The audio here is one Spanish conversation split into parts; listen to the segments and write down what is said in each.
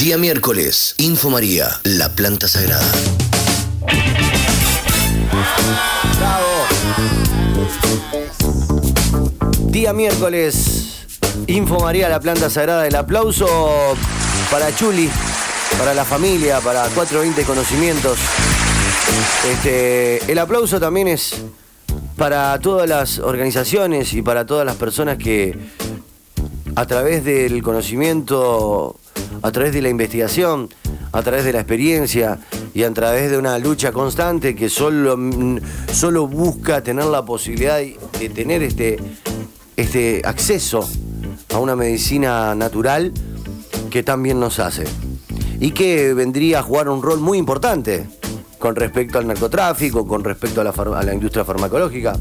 Día miércoles, Info María, la planta sagrada. Día miércoles, Info María, la planta sagrada. El aplauso para Chuli, para la familia, para 420 Conocimientos. Este, el aplauso también es para todas las organizaciones y para todas las personas que a través del conocimiento, a través de la investigación, a través de la experiencia y a través de una lucha constante que solo, solo busca tener la posibilidad de tener este, este acceso a una medicina natural que también nos hace y que vendría a jugar un rol muy importante con respecto al narcotráfico, con respecto a la industria farmacológica.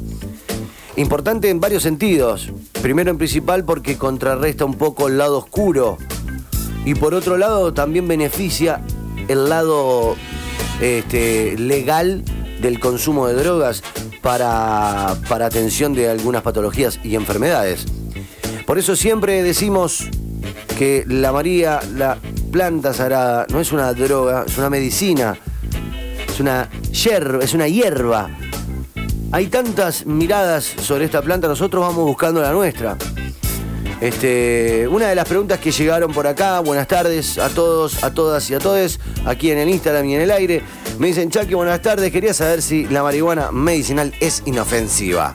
Importante en varios sentidos. Primero en principal porque contrarresta un poco el lado oscuro y por otro lado también beneficia el lado este, legal del consumo de drogas para, para atención de algunas patologías y enfermedades. Por eso siempre decimos que la María, la planta sagrada, no es una droga, es una medicina, es una hierba, es una hierba. Hay tantas miradas sobre esta planta, nosotros vamos buscando la nuestra. Este, una de las preguntas que llegaron por acá, buenas tardes a todos, a todas y a todos, aquí en el Instagram y en el aire. Me dicen, Chucky, buenas tardes, quería saber si la marihuana medicinal es inofensiva.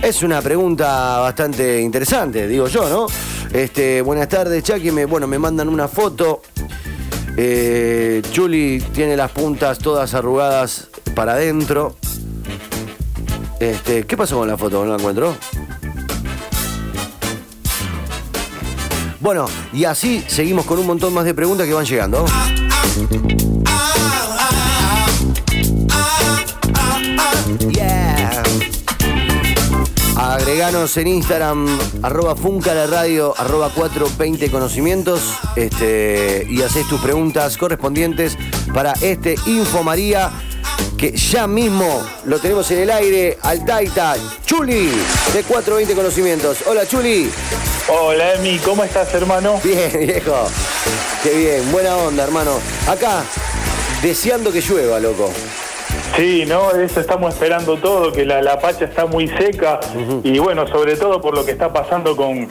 Es una pregunta bastante interesante, digo yo, ¿no? Este, buenas tardes, Chucky. Me, bueno, me mandan una foto. Eh, Chuli tiene las puntas todas arrugadas para adentro. Este, ¿Qué pasó con la foto? ¿No la encuentro? Bueno, y así seguimos con un montón más de preguntas que van llegando. Agreganos en Instagram, arroba Funca la radio, arroba 420 conocimientos, este, y haces tus preguntas correspondientes para este Info María, que ya mismo lo tenemos en el aire, al Taita, Chuli, de 420 conocimientos. Hola Chuli. Hola Emi, ¿cómo estás hermano? Bien, viejo. Qué bien, buena onda, hermano. Acá, deseando que llueva, loco. Sí, no, eso estamos esperando todo, que la, la pacha está muy seca y bueno, sobre todo por lo que está pasando con,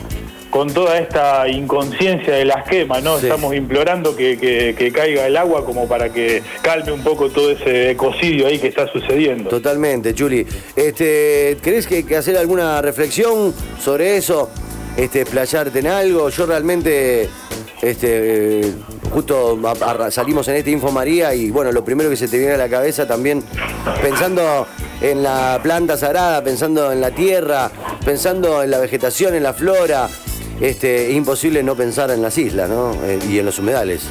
con toda esta inconsciencia de las quemas, ¿no? Sí. Estamos implorando que, que- que caiga el agua como para que calme un poco todo ese ecocidio ahí que está sucediendo. Totalmente, Chuli. Este, ¿Querés que, que hacer alguna reflexión sobre eso? Este, playarte en algo. Yo realmente, este, eh, justo salimos en este Info María y bueno, lo primero que se te viene a la cabeza también, pensando en la planta sagrada, pensando en la tierra, pensando en la vegetación, en la flora. Este, es imposible no pensar en las islas, ¿no? Eh, y en los humedales.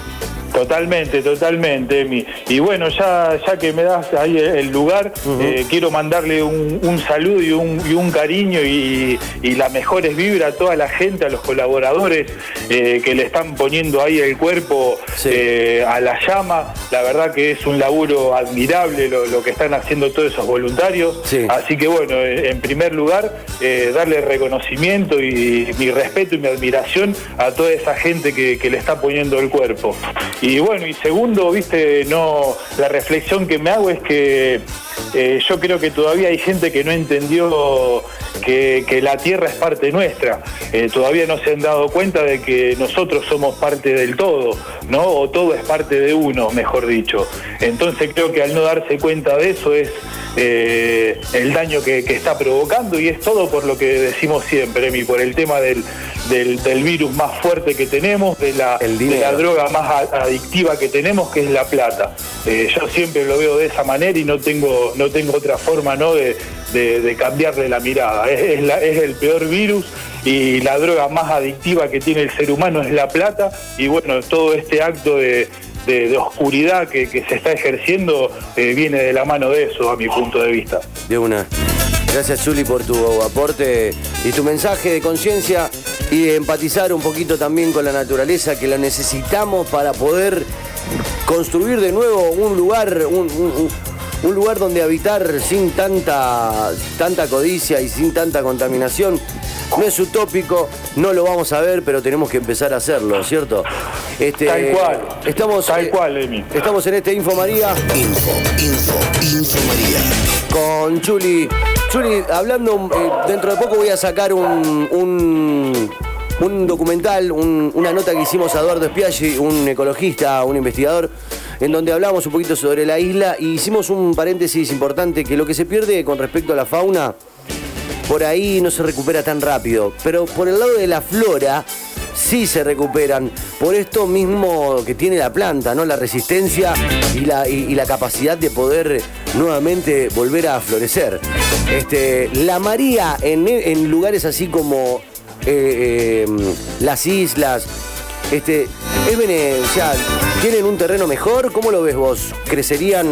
Totalmente, totalmente, Emi. Y bueno, ya, ya que me das ahí el lugar, eh, quiero mandarle un, un saludo y un, y un cariño y, y las mejores vibras a toda la gente, a los colaboradores eh, que le están poniendo ahí el cuerpo Sí. eh, a la llama. La verdad que es un laburo admirable lo, lo que están haciendo todos esos voluntarios. Sí. Así que bueno, en primer lugar, darle reconocimiento y mi respeto y mi admiración a toda esa gente que, que le está poniendo el cuerpo. Y bueno, y segundo, viste, no, la reflexión que me hago es que eh, yo creo que todavía hay gente que no entendió que, la tierra es parte nuestra. Eh, todavía no se han dado cuenta de que nosotros somos parte del todo, ¿no? O todo es parte de uno, mejor dicho. Entonces creo que al no darse cuenta de eso es eh, el daño que, que está provocando y es todo por lo que decimos siempre, Emi, por el tema del, del- del virus más fuerte que tenemos, de la, de la droga más a- adictiva que tenemos, que es la plata. Eh, yo siempre lo veo de esa manera y no tengo, no tengo otra forma ¿no? de, de- de cambiarle la mirada. Es, es la- es el peor virus y la droga más adictiva que tiene el ser humano es la plata y bueno, todo este acto de, de- de oscuridad que, que se está ejerciendo eh, viene de la mano de eso, a mi punto de vista. De una. Gracias, Juli, por tu aporte y tu mensaje de conciencia y de empatizar un poquito también con la naturaleza, que la necesitamos para poder construir de nuevo un lugar, un, un- un- un lugar donde habitar sin tanta, tanta codicia y sin tanta contaminación. No es utópico, no lo vamos a ver, pero tenemos que empezar a hacerlo, ¿cierto? Este, tal cual. Estamos, tal cual, Emi. Estamos en este Info María. Info, Info, Info María. Con Chuli. Chuli, hablando, eh, dentro de poco voy a sacar un, un documental, una nota que hicimos a Eduardo Spiaggi, un ecologista, un investigador, en donde hablamos un poquito sobre la isla y hicimos un paréntesis importante que lo que se pierde con respecto a la fauna, por ahí no se recupera tan rápido, pero por el lado de la flora sí se recuperan por esto mismo que tiene la planta, ¿no? La resistencia y la, y, la capacidad de poder nuevamente volver a florecer. Este, la María en, lugares así como eh, em, las islas, este, ¿tienen un terreno mejor? ¿Cómo lo ves vos? ¿Crecerían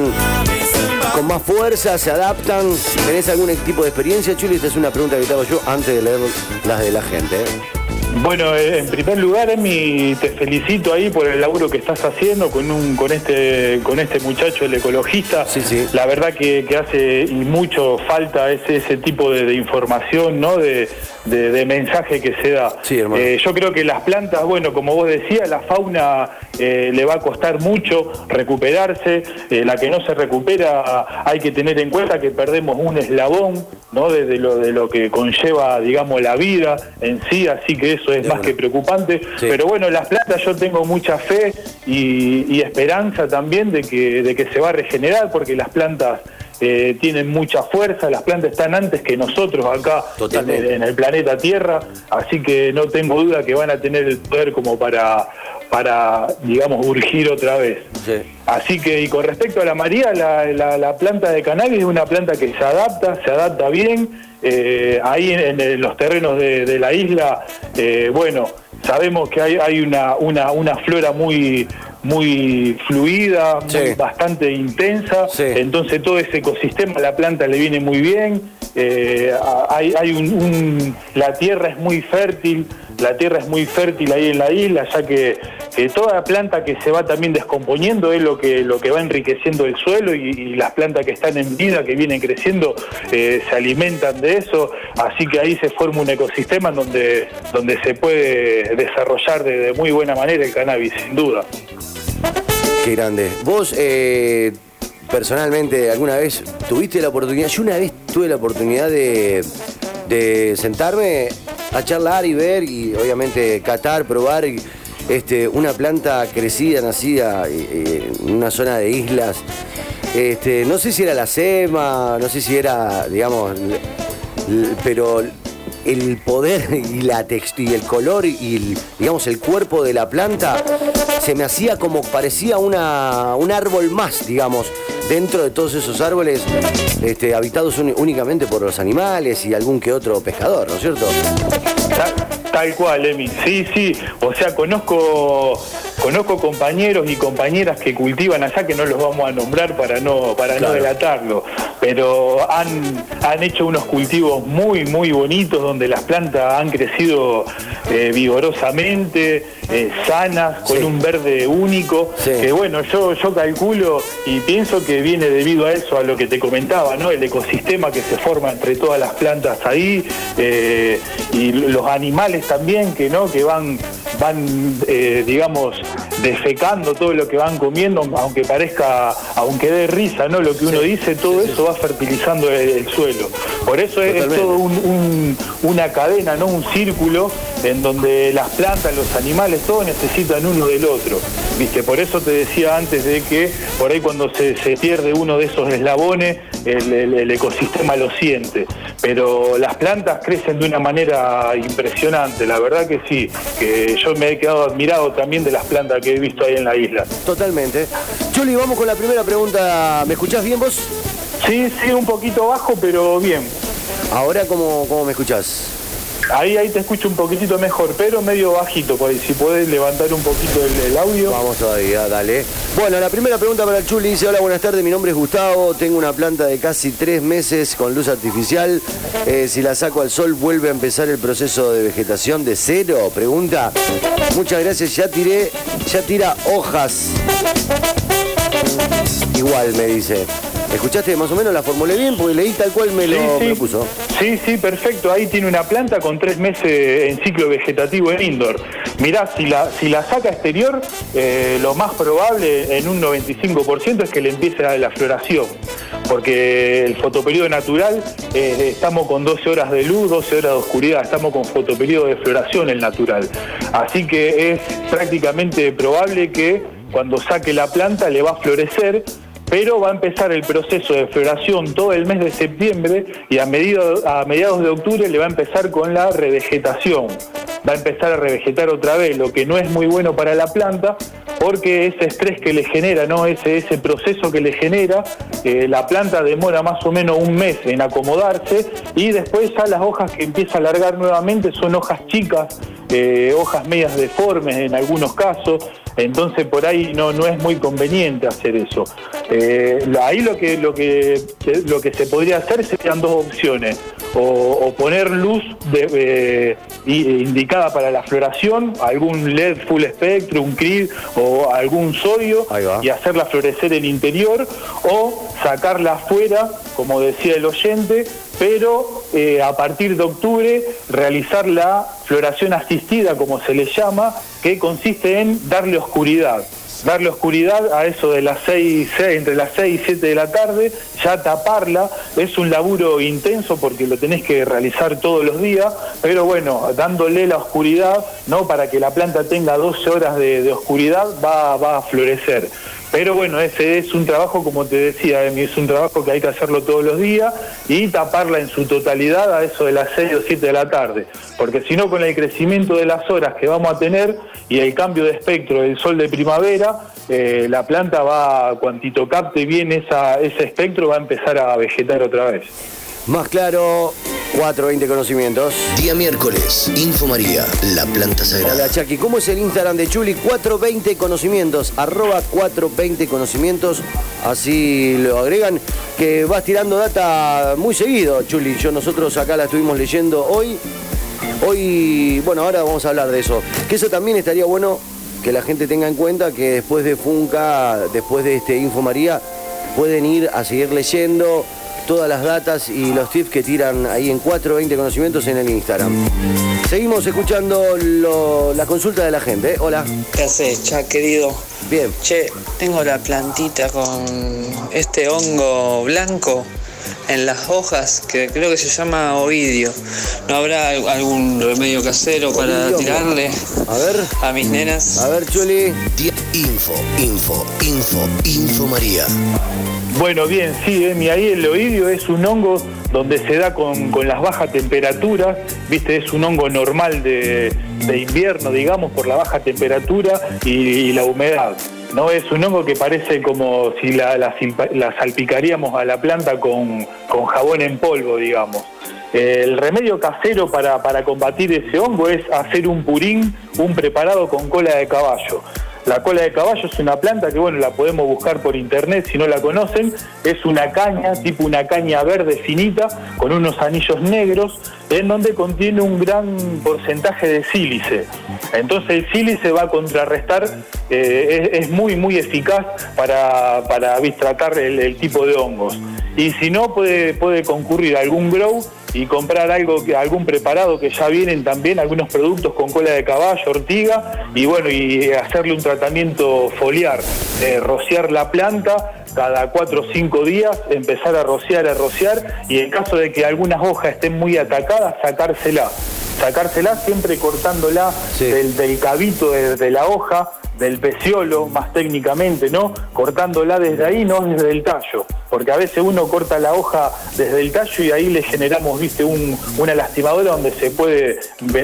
con más fuerza? ¿Se adaptan? ¿Tenés algún tipo de experiencia, Chuli? Esta es una pregunta que te hago yo antes de leer las de la gente. ¿eh? Bueno, eh, en primer lugar, Emi, te felicito ahí por el laburo que estás haciendo con un con este con este muchacho, el ecologista. Sí, sí. La verdad que, hace y mucho falta ese, ese tipo de, información, ¿no? De, mensaje que se da. Sí. Eh, yo creo que las plantas, bueno, como vos decías, la fauna eh, le va a costar mucho recuperarse. la que no se recupera, hay que tener en cuenta que perdemos un eslabón, ¿no? De, lo, de lo que conlleva, digamos, la vida en sí, así que eso es más que preocupante. Pero bueno, las plantas yo tengo mucha fe y, esperanza también de que, de que se va a regenerar porque las plantas eh, tienen mucha fuerza, las plantas están antes que nosotros acá en el, planeta Tierra, así que no tengo duda que van a tener el poder como para, para digamos, urgir otra vez. Así que, y con respecto a la María, la, planta de cannabis es una planta que se adapta, se adapta bien, eh, ahí en, los terrenos de, la isla, eh, bueno, sabemos que hay, hay una, una, una flora muy muy fluida, bastante intensa, entonces todo ese ecosistema a la planta le viene muy bien, eh, hay, hay un, la tierra es muy fértil, la tierra es muy fértil ahí en la isla, ya que toda la planta que se va también descomponiendo es lo que, lo que va enriqueciendo el suelo y, las plantas que están en vida, que vienen creciendo, eh, se alimentan de eso, así que ahí se forma un ecosistema donde, donde se puede desarrollar de muy buena manera el cannabis, sin duda. Qué grande. Vos, eh, personalmente, alguna vez tuviste la oportunidad, yo una vez tuve la oportunidad de, sentarme a charlar y ver y obviamente catar, probar este, una planta crecida, nacida eh, en una zona de islas. Este, no sé si era la SEMA, no sé si era, digamos, pero el poder y la textura y el color y el, digamos el cuerpo de la planta se me hacía como parecía una, un árbol más, digamos, dentro de todos esos árboles este, habitados únicamente por los animales y algún que otro pescador, ¿no es cierto? Tal cual, Emi. Sí, sí. O sea, conozco conozco compañeros y compañeras que cultivan allá que no los vamos a nombrar para no para no delatarlo, pero han, han hecho unos cultivos muy muy bonitos donde las plantas han crecido eh, vigorosamente, eh, sanas, con un verde único, que bueno, yo yo calculo y pienso que viene debido a eso, a lo que te comentaba, ¿no? El ecosistema que se forma entre todas las plantas ahí eh, y los animales también que no que van van eh, digamos defecando todo lo que van comiendo aunque parezca aunque dé risa no lo que uno dice todo eso va fertilizando el, suelo. Por eso es, todo una cadena no un círculo en donde las plantas los animales todos necesitan uno del otro viste por eso te decía antes de que por ahí cuando se, pierde uno de esos eslabones el ecosistema lo siente. Pero las plantas crecen de una manera impresionante, la verdad que sí, que yo me he quedado admirado también de las plantas que he visto ahí en la isla. Totalmente. Chuli, vamos con la primera pregunta. ¿Me escuchás bien vos? Sí, sí, un poquito bajo, pero bien. Ahora, ¿cómo, cómo me escuchás? Ahí, ahí te escucho un poquitito mejor, pero medio bajito, pues si puedes levantar un poquito el, audio. Vamos todavía, dale. Bueno, la primera pregunta para Chuli dice, hola, buenas tardes, mi nombre es Gustavo, tengo una planta de casi tres meses con luz artificial, eh, si la saco al sol vuelve a empezar el proceso de vegetación de cero, pregunta. Muchas gracias, ya tiré, ya tira hojas. Igual me dice. ¿Escuchaste más o menos? ¿La formulé bien? Porque leí tal cual me, lo, sí. puso. Sí, sí, perfecto. Ahí tiene una planta con tres meses en ciclo vegetativo en indoor. Mirá, si la, si la saca exterior, eh, lo más probable en un 95% es que le empiece a la floración. Porque el fotoperiodo natural, eh, estamos con 12 horas de luz, 12 horas de oscuridad, estamos con fotoperiodo de floración el natural. Así que es prácticamente probable que cuando saque la planta le va a florecer pero va a empezar el proceso de floración todo el mes de septiembre y a, a mediados de octubre le va a empezar con la revegetación. Va a empezar a revegetar otra vez, lo que no es muy bueno para la planta, porque ese estrés que le genera, ¿no? ese, ese proceso que le genera, eh, la planta demora más o menos un mes en acomodarse y después ya las hojas que empieza a alargar nuevamente son hojas chicas, eh, hojas medias deformes en algunos casos, entonces por ahí no, no es muy conveniente hacer eso. Eh, ahí lo que, lo, que, lo que se podría hacer serían dos opciones, o, poner luz de, indicada para la floración, algún LED full spectrum, un CRID o algún sodio y hacerla florecer en interior, o sacarla afuera, como decía el oyente, pero eh, a partir de octubre realizar la floración asistida, como se le llama, que consiste en darle oscuridad. Darle oscuridad a eso de las 6, entre las 6 y 7 de la tarde, ya taparla, es un laburo intenso porque lo tenés que realizar todos los días, pero bueno, dándole la oscuridad, ¿no? Para que la planta tenga 12 horas de, oscuridad, va, va a florecer. Pero bueno, ese es un trabajo, como te decía, es un trabajo que hay que hacerlo todos los días y taparla en su totalidad a eso de las 6 o 7 de la tarde. Porque si no, con el crecimiento de las horas que vamos a tener y el cambio de espectro del sol de primavera, eh, la planta va, cuantito capte bien ese espectro, va a empezar a vegetar otra vez. Más claro, 420 conocimientos. Día miércoles, Info María, la planta sagrada. Hola Chucky, ¿cómo es el Instagram de Chuli? 420 conocimientos, arroba 420 conocimientos, así lo agregan, que vas tirando data muy seguido, Chuli. Yo nosotros acá la estuvimos leyendo hoy. Hoy, bueno, ahora vamos a hablar de eso. Que eso también estaría bueno que la gente tenga en cuenta que después de Funca, después de este Info María, pueden ir a seguir leyendo todas las datas y los tips que tiran ahí en 420 conocimientos en el Instagram. Seguimos escuchando la consulta de la gente. ¿eh? Hola. ¿Qué haces, Cha, querido? Bien. Che, tengo la plantita con este hongo blanco en las hojas que creo que se llama ovidio. ¿No habrá algún remedio casero para tirarle a ver a mis nenas? A ver, Chuli. Info, info, info, info María. Bueno, bien, sí, Emi, ahí el oidio es un hongo donde se da con, las bajas temperaturas, viste, es un hongo normal de, invierno, digamos, por la baja temperatura y, la humedad. No es un hongo que parece como si la, salpicaríamos a la planta con, jabón en polvo, digamos. El remedio casero para, para combatir ese hongo es hacer un purín, un preparado con cola de caballo. La cola de caballo es una planta que, bueno, la podemos buscar por internet si no la conocen. Es una caña, tipo una caña verde finita, con unos anillos negros, en donde contiene un gran porcentaje de sílice. Entonces el sílice va a contrarrestar, eh, es, muy, muy eficaz para, para tratar el, tipo de hongos. Y si no, puede, puede concurrir algún grow y comprar algo que algún preparado que ya vienen también algunos productos con cola de caballo, ortiga y bueno y hacerle un tratamiento foliar, eh, rociar la planta cada cuatro o cinco días, empezar a rociar, a rociar y en caso de que algunas hojas estén muy atacadas, sacársela. Sacársela siempre cortándola del, del, cabito de, la hoja, del peciolo, más técnicamente, ¿no? Cortándola desde ahí, no desde el tallo. Porque a veces uno corta la hoja desde el tallo y ahí le generamos, viste, un, una lastimadora donde se puede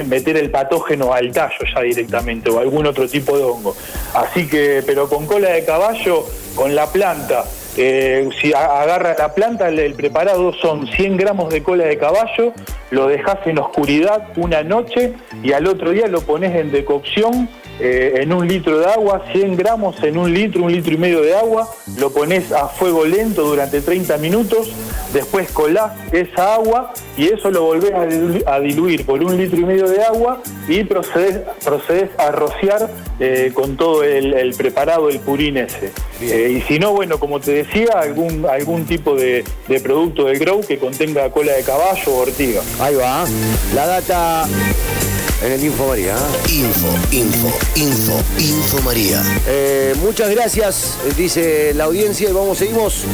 meter el patógeno al tallo ya directamente o algún otro tipo de hongo. Así que, pero con cola de caballo, con la planta, eh, si agarra la planta, el, preparado son 100 gramos de cola de caballo, lo dejas en oscuridad una noche y al otro día lo pones en decocción eh, en un litro de agua, 100 gramos en un litro, un litro y medio de agua, lo pones a fuego lento durante 30 minutos, después colás esa agua y eso lo volvés a diluir por un litro y medio de agua y procedes, procedes a rociar eh, con todo el, preparado, el purín ese. Eh, y si no, bueno, como te decía, algún, algún tipo de, producto del grow que contenga cola de caballo o ortiga. Ahí va, la data en el Info María. Info, info, info, info María. Eh, muchas gracias, dice la audiencia y vamos, seguimos.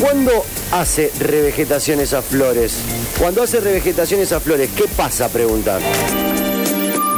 ¿Cuándo hace revegetación esas flores? Cuando hace revegetación esas flores, ¿qué pasa? Preguntar.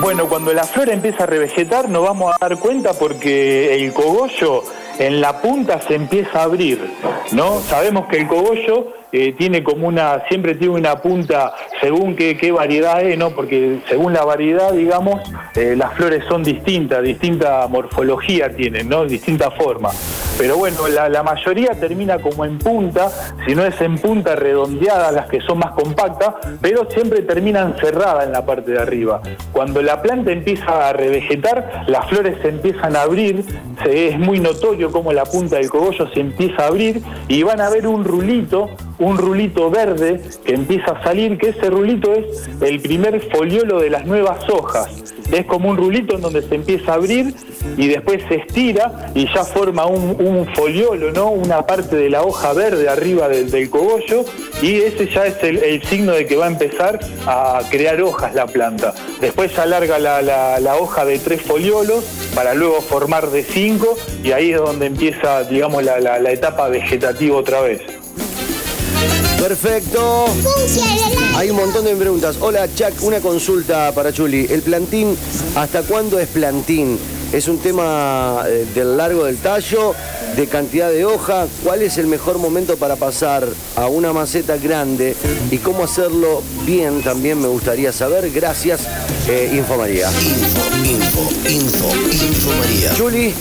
Bueno, cuando la flor empieza a revegetar nos vamos a dar cuenta porque el cogollo en la punta se empieza a abrir, ¿no? Sabemos que el cogollo eh, tiene como una, siempre tiene una punta según qué, variedad es, ¿no? Porque según la variedad, digamos, eh, las flores son distintas, distinta morfología tienen, ¿no? Distinta forma. Pero bueno, la, mayoría termina como en punta, si no es en punta redondeada, las que son más compactas, pero siempre terminan cerradas en la parte de arriba. Cuando la planta empieza a revegetar, las flores se empiezan a abrir, es muy notorio como la punta del cogollo se empieza a abrir y van a ver un rulito un rulito verde que empieza a salir, que ese rulito es el primer foliolo de las nuevas hojas. Es como un rulito en donde se empieza a abrir y después se estira y ya forma un, foliolo, ¿no? Una parte de la hoja verde arriba del, cogollo y ese ya es el, signo de que va a empezar a crear hojas la planta. Después se alarga la, hoja de tres foliolos para luego formar de cinco y ahí es donde empieza, digamos, la etapa vegetativa otra vez. Perfecto. Hay un montón de preguntas. Hola, Chuck, una consulta para Chuli. ¿El plantín, hasta cuándo es plantín? Es un tema eh, del largo del tallo, de cantidad de hoja. ¿Cuál es el mejor momento para pasar a una maceta grande y cómo hacerlo bien? También me gustaría saber. Gracias, eh, Info María. Info, info, info, info María. Chuli.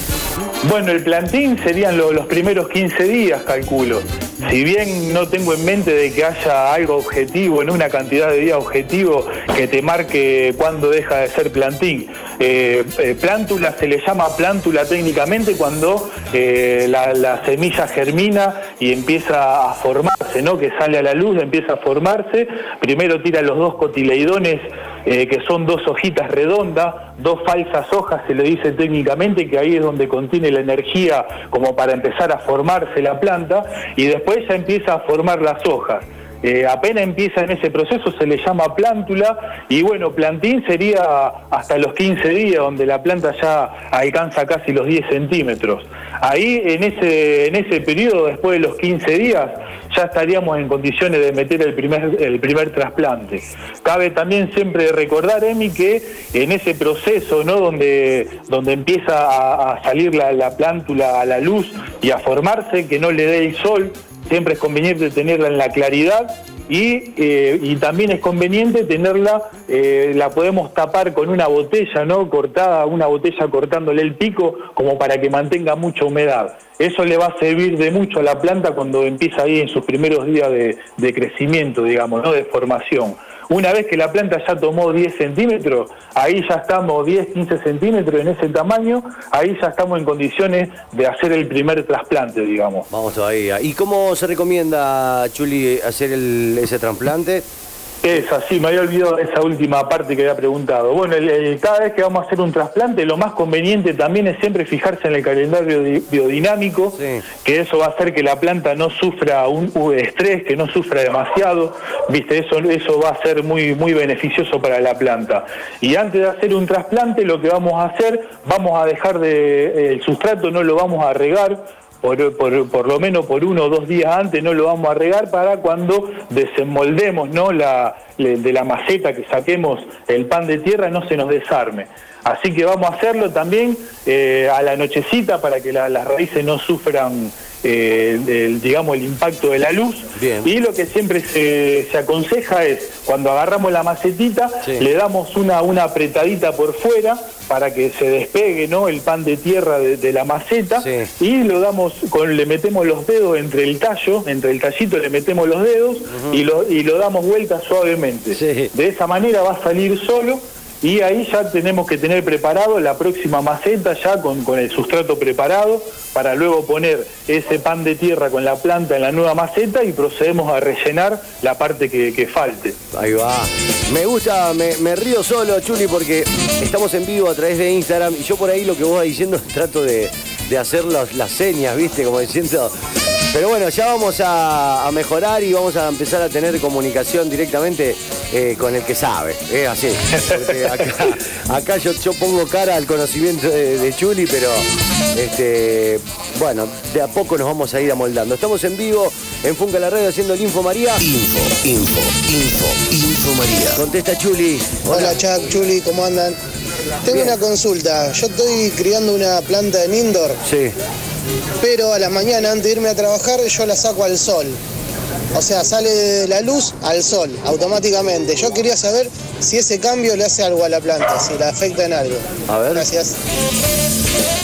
Bueno, el plantín serían los primeros 15 días, calculo. Si bien no tengo en mente de que haya algo objetivo, en una cantidad de días objetivo que te marque cuándo deja de ser plantín, eh, eh, plántula se le llama plántula técnicamente cuando eh, la, semilla germina y empieza a formarse, ¿no? que sale a la luz, empieza a formarse, primero tira los dos cotileidones que son dos hojitas redondas, dos falsas hojas, se le dice técnicamente, que ahí es donde contiene la energía como para empezar a formarse la planta, y después ya empieza a formar las hojas. Eh, apenas empieza en ese proceso se le llama plántula y bueno, plantín sería hasta los 15 días donde la planta ya alcanza casi los 10 centímetros. Ahí en ese, en ese periodo, después de los 15 días, ya estaríamos en condiciones de meter el primer, el primer trasplante. Cabe también siempre recordar, Emi, que en ese proceso, ¿no? donde, donde empieza a, salir la, la plántula a la luz y a formarse, que no le dé el sol, siempre es conveniente tenerla en la claridad y, eh, también es conveniente tenerla, eh, la podemos tapar con una botella, ¿no? Cortada, una botella cortándole el pico como para que mantenga mucha humedad. Eso le va a servir de mucho a la planta cuando empieza ahí en sus primeros días de, de crecimiento, digamos, ¿no? De formación. Una vez que la planta ya tomó 10 centímetros, ahí ya estamos 10, 15 centímetros en ese tamaño, ahí ya estamos en condiciones de hacer el primer trasplante, digamos. Vamos todavía. ¿Y cómo se recomienda, Chuli, hacer ese trasplante? Es así, me había olvidado esa última parte que había preguntado. Bueno, cada vez que vamos a hacer un trasplante, lo más conveniente también es siempre fijarse en el calendario biodinámico, que eso va a hacer que la planta no sufra un, estrés, que no sufra demasiado, viste, eso, eso va a ser muy, muy beneficioso para la planta. Y antes de hacer un trasplante, lo que vamos a hacer, vamos a dejar de, el sustrato no lo vamos a regar, por, por, lo menos por uno o dos días antes no lo vamos a regar para cuando desenmoldemos ¿no? la, de la maceta que saquemos el pan de tierra no se nos desarme. Así que vamos a hacerlo también eh, a la nochecita para que las raíces no sufran eh, digamos, el impacto de la luz. Y lo que siempre se, aconseja es, cuando agarramos la macetita, le damos una, una apretadita por fuera para que se despegue ¿no? el pan de tierra de, la maceta y lo damos, con, le metemos los dedos entre el tallo, entre el tallito le metemos los dedos y, lo, y lo damos vuelta suavemente. De esa manera va a salir solo y ahí ya tenemos que tener preparado la próxima maceta ya con, con el sustrato preparado para luego poner ese pan de tierra con la planta en la nueva maceta y procedemos a rellenar la parte que, que falte. Ahí va. Me gusta, me, me río solo, Chuli, porque estamos en vivo a través de Instagram y yo por ahí lo que vos vas diciendo trato de, de hacer las, las señas, ¿viste? Como diciendo. Pero bueno, ya vamos a, a mejorar y vamos a empezar a tener comunicación directamente eh, con el que sabe. Es así. Porque acá, acá yo, yo pongo cara al conocimiento de, de Chuli, pero este, bueno, de a poco nos vamos a ir amoldando. Estamos en vivo en Funca la Red haciendo el Info María. Info, info, info, info María. Contesta Chuli. Hola Chuck, Chuli, ¿cómo andan? Tengo Bien. una consulta. Yo estoy criando una planta en indoor, Sí. Pero a la mañana antes de irme a trabajar yo la saco al sol. O sea, sale de la luz al sol, automáticamente. Yo quería saber si ese cambio le hace algo a la planta, si la afecta en algo. A ver. Gracias.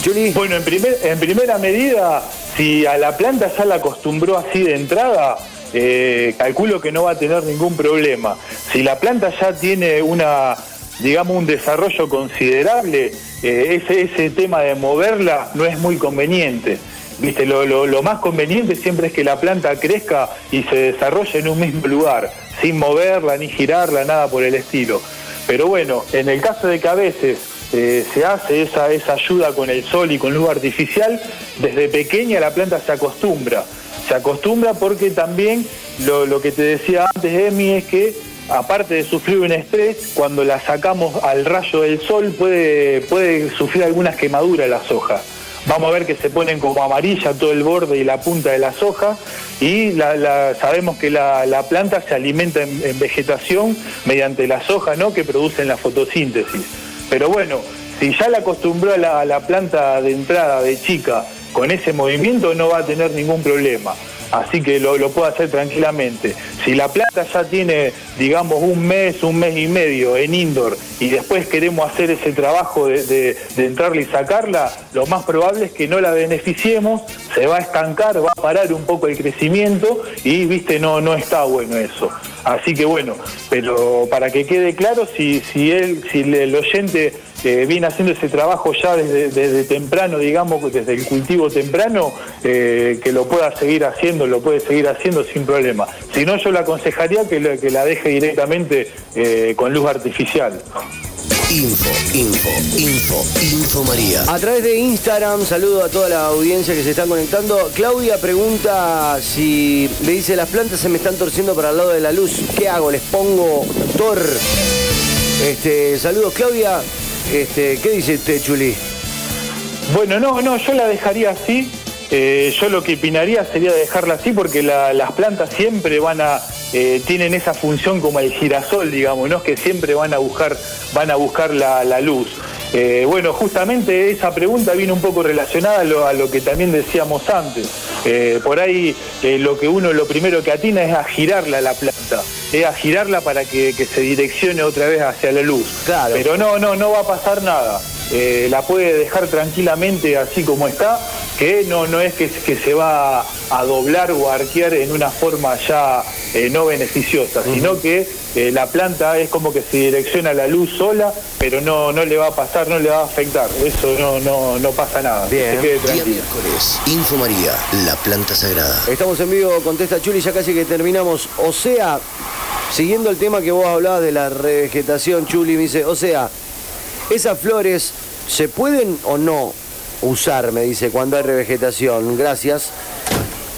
Chuli. Bueno, en, primer, en primera medida, si a la planta ya la acostumbró así de entrada, eh, calculo que no va a tener ningún problema. Si la planta ya tiene una, digamos, un desarrollo considerable, eh, ese, tema de moverla no es muy conveniente. Viste, lo, lo- lo más conveniente siempre es que la planta crezca y se desarrolle en un mismo lugar, sin moverla ni girarla, nada por el estilo. Pero bueno, en el caso de que a veces eh, se hace esa, esa ayuda con el sol y con luz artificial, desde pequeña la planta se acostumbra. Se acostumbra porque también lo, lo que te decía antes, Emi, es que aparte de sufrir un estrés, cuando la sacamos al rayo del sol puede, puede sufrir algunas quemaduras las hojas. Vamos a ver que se ponen como amarilla todo el borde y la punta de las hojas y la- la- sabemos que la, la planta se alimenta en, vegetación mediante las hojas ¿no? que producen la fotosíntesis. Pero bueno, si ya la acostumbró la, a la planta de entrada de chica con ese movimiento no va a tener ningún problema. Así que lo, lo puede hacer tranquilamente. Si la planta ya tiene, digamos, un mes, un mes y medio en indoor y después queremos hacer ese trabajo de, de, entrarla y sacarla, lo más probable es que no la beneficiemos, se va a estancar, va a parar un poco el crecimiento y, viste, no, no está bueno eso. Así que bueno, pero para que quede claro, si, si, él, si el oyente eh, viene haciendo ese trabajo ya desde, desde temprano, digamos, desde el cultivo temprano, eh, que lo pueda seguir haciendo, lo puede seguir haciendo sin problema. Si no, yo le aconsejaría que, lo- que la deje directamente eh, con luz artificial. Info, info, info, info María. A través de Instagram, saludo a toda la audiencia que se está conectando. Claudia pregunta si le dice las plantas se me están torciendo para el lado de la luz. ¿Qué hago? ¿Les pongo Thor? Este, saludos Claudia. Este, ¿qué dice usted, Chuli? Bueno, no, no, yo la dejaría así. Eh, yo lo que opinaría sería dejarla así porque la- las plantas siempre van a eh, tienen esa función como el girasol, digamos, ¿no? que siempre van a buscar van a buscar la luz. Eh, bueno, justamente esa pregunta viene un poco relacionada a lo, a lo que también decíamos antes. Eh, por ahí eh, lo que uno lo primero que atina es a girarla la planta, es a girarla para que, que se direccione otra vez hacia la luz. Claro. Pero no, no, no va a pasar nada. Eh, la puede dejar tranquilamente así como está, que no, no es que, que se va a, doblar o a arquear en una forma ya eh, no beneficiosa, sino que eh, la planta es como que se direcciona la luz sola, pero no, no le va a pasar, no le va a afectar. Eso no, no, no pasa nada. Bien. Se quede Día tranquilo. miércoles, Info María, la planta sagrada. Estamos en vivo, contesta Chuli, ya casi que terminamos. O sea, siguiendo el tema que vos hablabas de la revegetación, Chuli, me dice, o sea, esas flores se pueden o no usar, me dice, cuando hay revegetación. Gracias.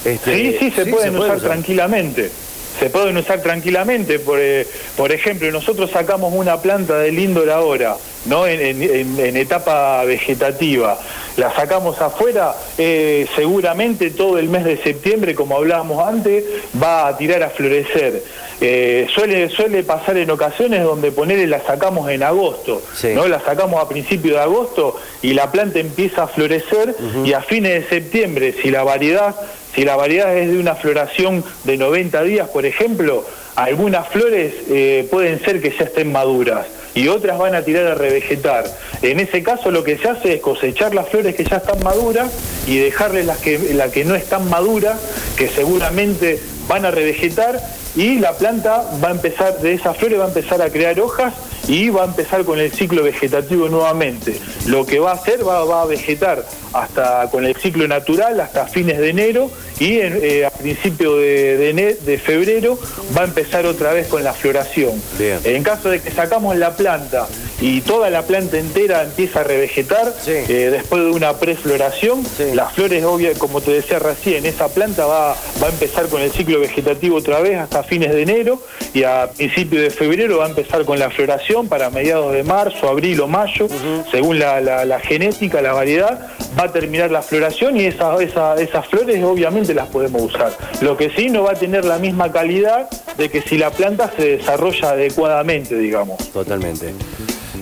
Este, Sí, sí, se pueden usar tranquilamente. Se pueden usar tranquilamente. Por, eh, por ejemplo, nosotros sacamos una planta del indoor ahora, ¿no? En, en- en- etapa vegetativa. La sacamos afuera, eh, seguramente todo el mes de septiembre, como hablábamos antes, va a tirar a florecer. Eh, suele, suele pasar en ocasiones donde ponerle la sacamos en agosto, Sí. ¿no? La sacamos a principios de agosto y la planta empieza a florecer y a fines de septiembre, si la variedad si la variedad es de una floración de 90 días, por ejemplo, algunas flores eh, pueden ser que ya estén maduras y otras van a tirar a revegetar. En ese caso lo que se hace es cosechar las flores que ya están maduras y dejarles las que, no están maduras, que seguramente van a revegetar y la planta va a empezar, de esas flores va a empezar a crear hojas y va a empezar con el ciclo vegetativo nuevamente. Lo que va a hacer va a vegetar hasta con el ciclo natural hasta fines de enero y eh, a principio de, de, de, febrero va a empezar otra vez con la floración. Bien. En caso de que sacamos la planta y toda la planta entera empieza a revegetar, Sí. eh, después de una prefloración, Sí. las flores, obvia, como te decía recién, esa planta va, va a empezar con el ciclo vegetativo otra vez hasta fines de enero y a principios de febrero va a empezar con la floración para mediados de marzo, abril o mayo, según la, la- la genética, la variedad, va a terminar la floración y esa- esa- esas flores obviamente las podemos usar. Lo que sí no va a tener la misma calidad de que si la planta se desarrolla adecuadamente, digamos. Totalmente.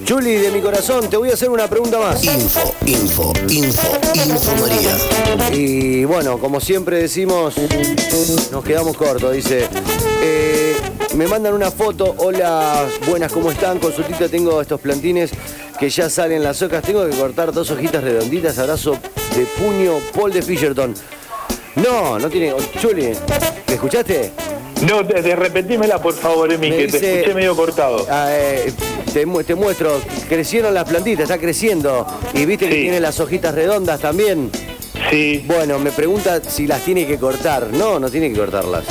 Chuli, de mi corazón, te voy a hacer una pregunta más. Info, info, info, info María. Y bueno, como siempre decimos, nos quedamos cortos. Dice, eh, me mandan una foto. Hola, buenas, ¿cómo están? Consultita, tengo estos plantines que ya salen las hojas. Tengo que cortar dos hojitas redonditas. Abrazo de puño, Paul de Fisherton. No, no tiene. Chuli, ¿te escuchaste? No, de, de repetímela por favor, Emi, Me que dice- te escuché medio cortado. Ah, eh, te, mu- te muestro, crecieron las plantitas, está creciendo. Y viste que Sí. tiene las hojitas redondas también. Sí. Bueno, me pregunta si las tiene que cortar. No, no tiene que cortarlas.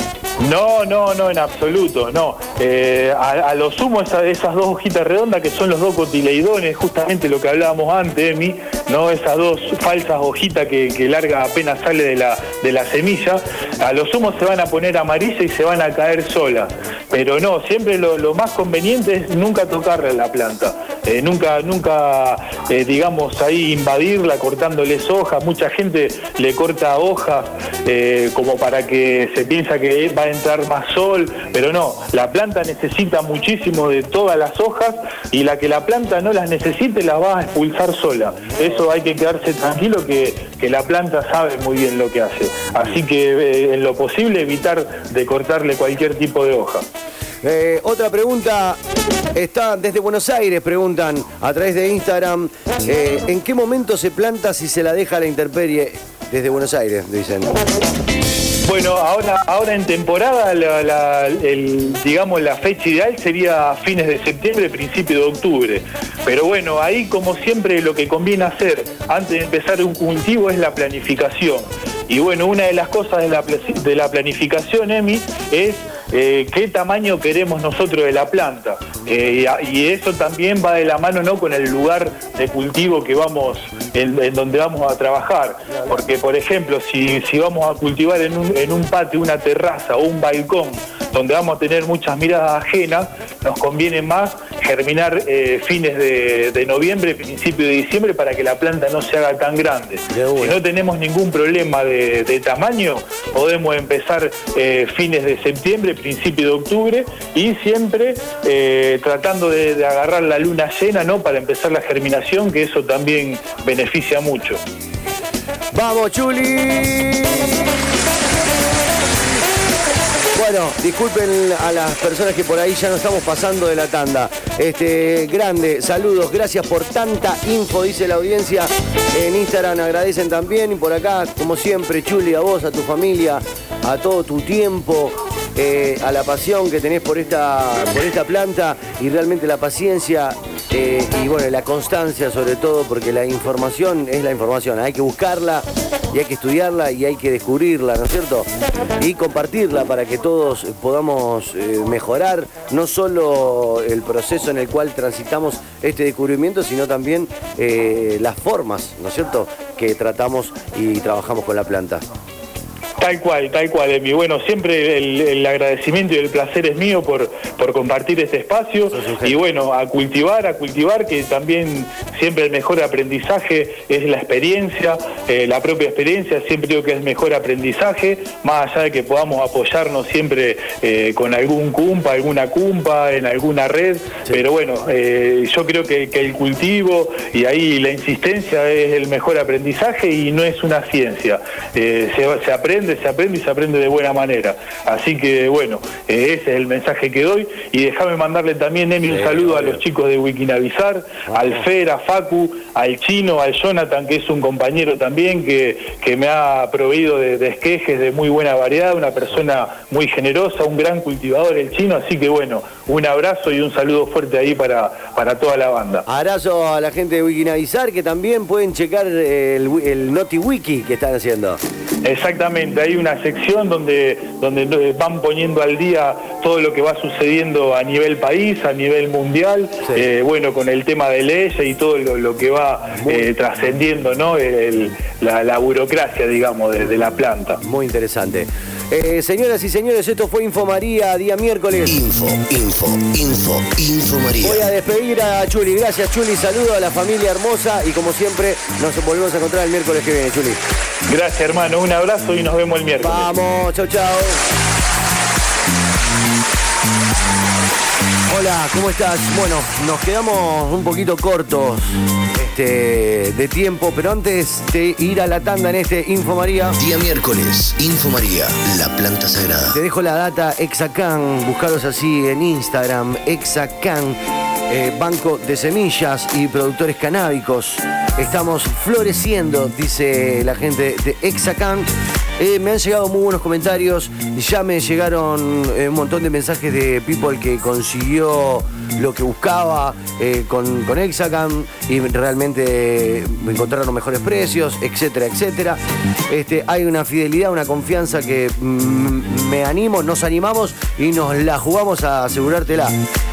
No, no, no, en absoluto, no. Eh, a, a lo sumo esa- esas dos hojitas redondas que son los dos cotileidones, justamente lo que hablábamos antes, Emi, ¿no? Esas dos falsas hojitas que, larga apenas sale de la, de la semilla, a lo sumo se van a poner amarillas y se van a caer solas. Pero no, siempre lo, más conveniente es nunca tocarle la planta. Eh, nunca, nunca, eh, digamos, ahí invadirla cortándoles hojas. Mucha gente le corta hojas eh, como para que se piensa que va a entrar más sol, pero no, la planta necesita muchísimo de todas las hojas y la que la planta no las necesite las va a expulsar sola. Eso hay que quedarse tranquilo que, que la planta sabe muy bien lo que hace. Así que en lo posible evitar de cortarle cualquier tipo de hoja. Otra pregunta está desde Buenos Aires, preguntan a través de Instagram, eh, ¿en qué momento se planta si se la deja la intemperie? Desde Buenos Aires, dicen. Bueno, ahora, ahora en temporada, la, digamos, la fecha ideal sería fines de septiembre, principio de octubre. Pero bueno, ahí como siempre lo que conviene hacer antes de empezar un cultivo es la planificación. Y bueno, una de las cosas de la, de la planificación, Emi, es eh, qué tamaño queremos nosotros de la planta. Eh, y eso también va de la mano ¿no? con el lugar de cultivo que vamos, en, en donde vamos a trabajar. Porque, por ejemplo, si, si vamos a cultivar en un, en un patio, una terraza o un balcón, donde vamos a tener muchas miradas ajenas, nos conviene más germinar eh, fines de, de noviembre, principio de diciembre, para que la planta no se haga tan grande. Si no tenemos ningún problema de, de tamaño, podemos empezar eh, fines de septiembre, principio de octubre y siempre eh, tratando de, de agarrar la luna llena ¿no? para empezar la germinación, que eso también beneficia mucho. ¡Vamos, Chuli! Bueno, disculpen a las personas que por ahí ya no estamos pasando de la tanda. Este, grande, saludos, gracias por tanta info, dice la audiencia. En Instagram agradecen también y por acá, como siempre, Chuli, a vos, a tu familia, a todo tu tiempo, eh, a la pasión que tenés por esta, por esta planta y realmente la paciencia eh, y bueno, la constancia sobre todo, porque la información es la información, hay que buscarla y hay que estudiarla y hay que descubrirla, ¿no es cierto? Y compartirla para que todos podamos eh, mejorar no solo el proceso en el cual transitamos este descubrimiento, sino también las formas, ¿no es cierto?, que tratamos y trabajamos con la planta. Tal cual, tal cual, Emi. Bueno, siempre el, el agradecimiento y el placer es mío por, por compartir este espacio. Y bueno, a cultivar, a cultivar, que también siempre el mejor aprendizaje es la experiencia, eh, la propia experiencia, siempre digo que es mejor aprendizaje, más allá de que podamos apoyarnos siempre eh, con algún cumpa, alguna cumpa, en alguna red. Pero bueno, eh, yo creo que, que el cultivo y ahí la insistencia es el mejor aprendizaje y no es una ciencia. Se, se aprende, se aprende y se aprende de buena manera. Así que bueno, eh, ese es el mensaje que doy. Y déjame mandarle también, Emi, un Sí, saludo a los chicos de Wikinavizar, al Fer, a Facu, al Chino, al Jonathan, que es un compañero también que, que me ha proveído de, de esquejes de muy buena variedad, una persona muy generosa, un gran cultivador el Chino, así que bueno, un abrazo y un saludo fuerte ahí para, para toda la banda. Abrazo a la gente de Wikinavizar que también pueden checar el, el Noti Wiki que están haciendo. Exactamente, hay una sección donde, donde van poniendo al día todo lo que va sucediendo a nivel país, a nivel mundial, Sí. eh, bueno, con el tema de leyes y todo lo, lo que va eh, trascendiendo, ¿no? El- la, la burocracia, digamos, de, de la planta. Muy interesante. Eh, señoras y señores, esto fue Info María, día miércoles. Info, info, info, info María. Voy a despedir a Chuli. Gracias, Chuli. Saludo a la familia hermosa y como siempre, nos volvemos a encontrar el miércoles que viene, Chuli. Gracias, hermano, un abrazo y nos vemos el miércoles. Vamos, chau, chau. Hola, ¿cómo estás? Bueno, nos quedamos un poquito cortos este, de tiempo, pero antes de ir a la tanda en este Info María, Día miércoles, Info María, la planta sagrada. te dejo la data Exacan, buscaros así en Instagram, Exacan, eh, Banco de Semillas y Productores Canábicos. Estamos floreciendo, dice la gente de Exacan. Eh, me han llegado muy buenos comentarios, ya me llegaron eh, un montón de mensajes de people que consiguió lo que buscaba eh, con, con Exacam y realmente encontraron mejores precios, etcétera, etcétera. Este, hay una fidelidad, una confianza que mm, me animo, nos animamos y nos la jugamos a asegurártela.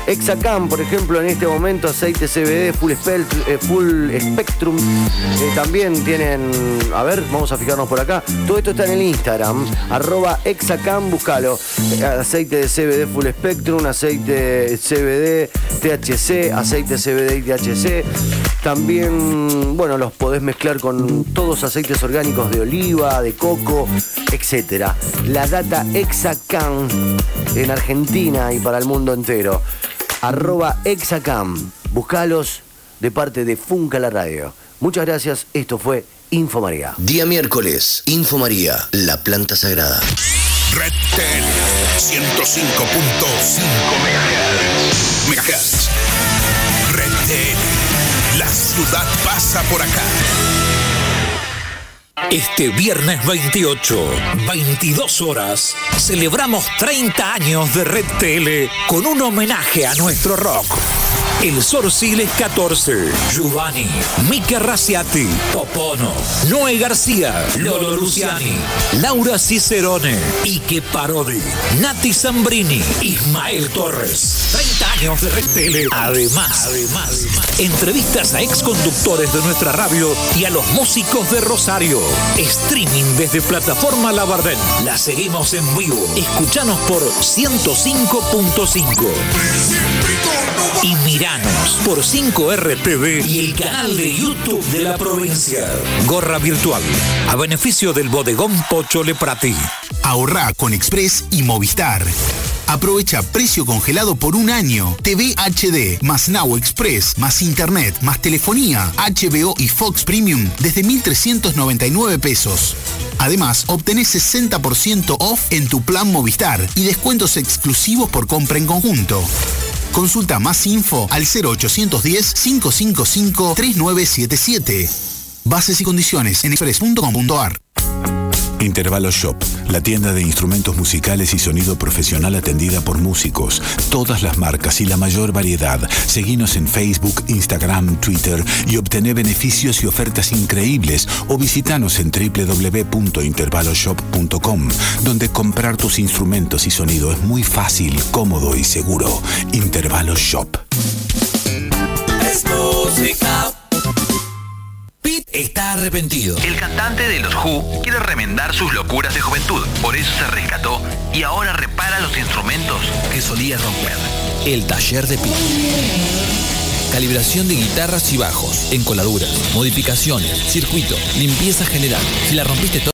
Exacam, por ejemplo, en este momento aceite CBD eh, full spectrum. eh, también tienen, a ver, vamos a fijarnos por acá. Todo esto está en el Instagram, arroba Exacam, búscalo. Eh, aceite de CBD full spectrum, aceite CBD, THC, aceite CBD y THC. También, bueno, los podés mezclar con todos aceites orgánicos de oliva, de coco, etcétera. La data Exacam en Argentina y para el mundo entero. Arroba Exacam. Buscalos de parte de Funca la Radio. Muchas gracias. Esto fue Info María. Día miércoles, Info María, la planta sagrada. Red Tele 105.5 MHz. Red. La ciudad pasa por acá. Este viernes 28, 22 horas, celebramos 30 años de Red Tele con un homenaje a nuestro rock. El Sorciles 14, Giovanni, Mika Raciati, Popono, Noé García, Lolo Luciani, Laura Cicerone, Ike Parodi, Nati Zambrini, Ismael Torres. 30 Además, además, entrevistas a ex conductores de nuestra radio y a los músicos de Rosario. Streaming desde plataforma Labardén. La seguimos en vivo. Escuchanos por 105.5. Y miranos por 5RTV y el canal de YouTube de la provincia. Gorra virtual. A beneficio del bodegón Pocho Leprati. Ahorrá con Express y Movistar. Aprovecha precio congelado por un año. TV HD, más Now Express, más Internet, más telefonía, HBO y Fox Premium desde 1.399 pesos. Además, obtenés 60% off en tu plan Movistar y descuentos exclusivos por compra en conjunto. Consulta más info al 0810-555-3977. Bases y condiciones en express.com.ar. Intervalo Shop, la tienda de instrumentos musicales y sonido profesional atendida por músicos, todas las marcas y la mayor variedad. Seguinos en Facebook, Instagram, Twitter y obtené beneficios y ofertas increíbles o visitanos en www.intervaloshop.com, donde comprar tus instrumentos y sonido es muy fácil, cómodo y seguro. Intervalo Shop. Está arrepentido. El cantante de los Who quiere remendar sus locuras de juventud, por eso se rescató y ahora repara los instrumentos que solía romper. El taller de Pete. Calibración de guitarras y bajos, encoladuras, modificaciones, circuito, limpieza general. Si la rompiste todo